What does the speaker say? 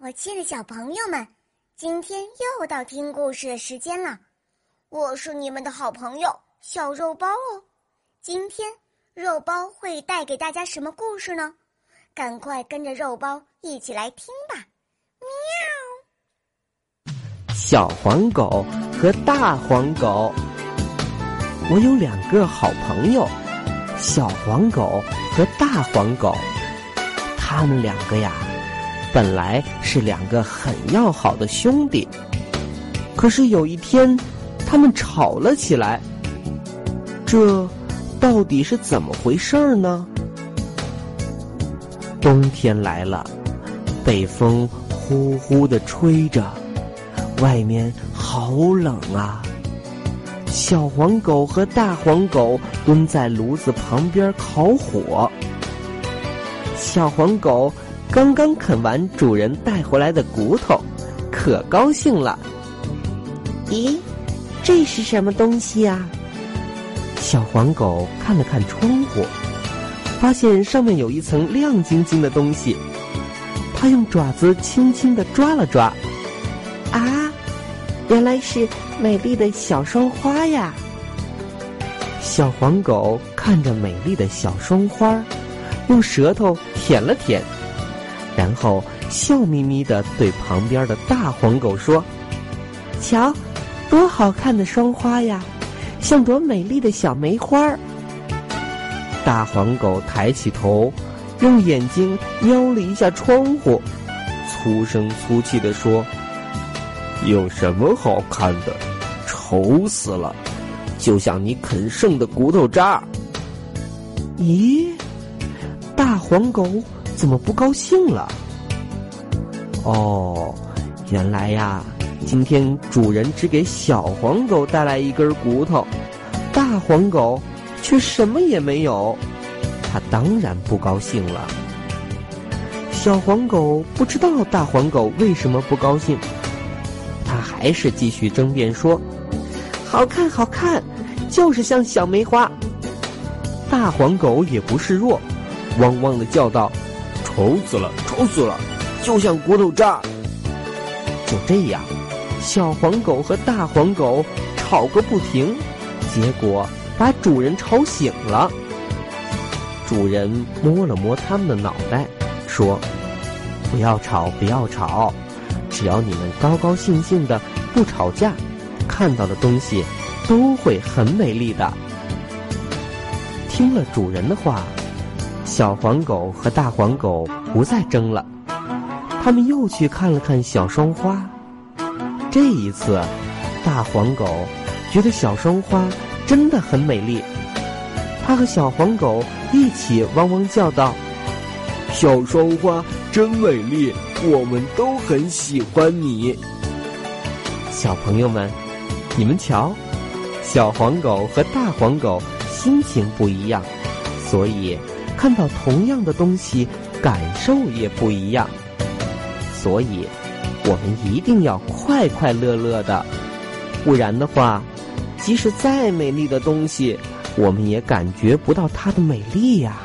我亲爱的小朋友们，今天又到听故事的时间了。我是你们的好朋友小肉包哦。今天肉包会带给大家什么故事呢？赶快跟着肉包一起来听吧！喵。小黄狗和大黄狗，我有两个好朋友，小黄狗和大黄狗，他们两个呀。本来是两个很要好的兄弟，可是有一天，他们吵了起来。这到底是怎么回事儿呢？冬天来了，北风呼呼的吹着，外面好冷啊！小黄狗和大黄狗蹲在炉子旁边烤火，小黄狗。刚刚啃完主人带回来的骨头，可高兴了。咦，这是什么东西呀？小黄狗看了看窗户，发现上面有一层亮晶晶的东西。它用爪子轻轻的抓了抓，啊，原来是美丽的小双花呀！小黄狗看着美丽的小双花，用舌头舔了舔。然后笑眯眯的对旁边的大黄狗说：“瞧，多好看的双花呀，像朵美丽的小梅花儿。”大黄狗抬起头，用眼睛瞄了一下窗户，粗声粗气的说：“有什么好看的？丑死了，就像你啃剩的骨头渣。”咦，大黄狗。怎么不高兴了？哦，原来呀，今天主人只给小黄狗带来一根骨头，大黄狗却什么也没有，它当然不高兴了。小黄狗不知道大黄狗为什么不高兴，它还是继续争辩说：“好看，好看，就是像小梅花。”大黄狗也不示弱，汪汪的叫道。丑死了，丑死了，就像骨头渣。就这样，小黄狗和大黄狗吵个不停，结果把主人吵醒了。主人摸了摸他们的脑袋，说：“不要吵，不要吵，只要你们高高兴兴的不吵架，看到的东西都会很美丽的。”听了主人的话。小黄狗和大黄狗不再争了，他们又去看了看小双花。这一次，大黄狗觉得小双花真的很美丽，它和小黄狗一起汪汪叫道：“小双花真美丽，我们都很喜欢你。”小朋友们，你们瞧，小黄狗和大黄狗心情不一样，所以。看到同样的东西，感受也不一样，所以，我们一定要快快乐乐的，不然的话，即使再美丽的东西，我们也感觉不到它的美丽呀。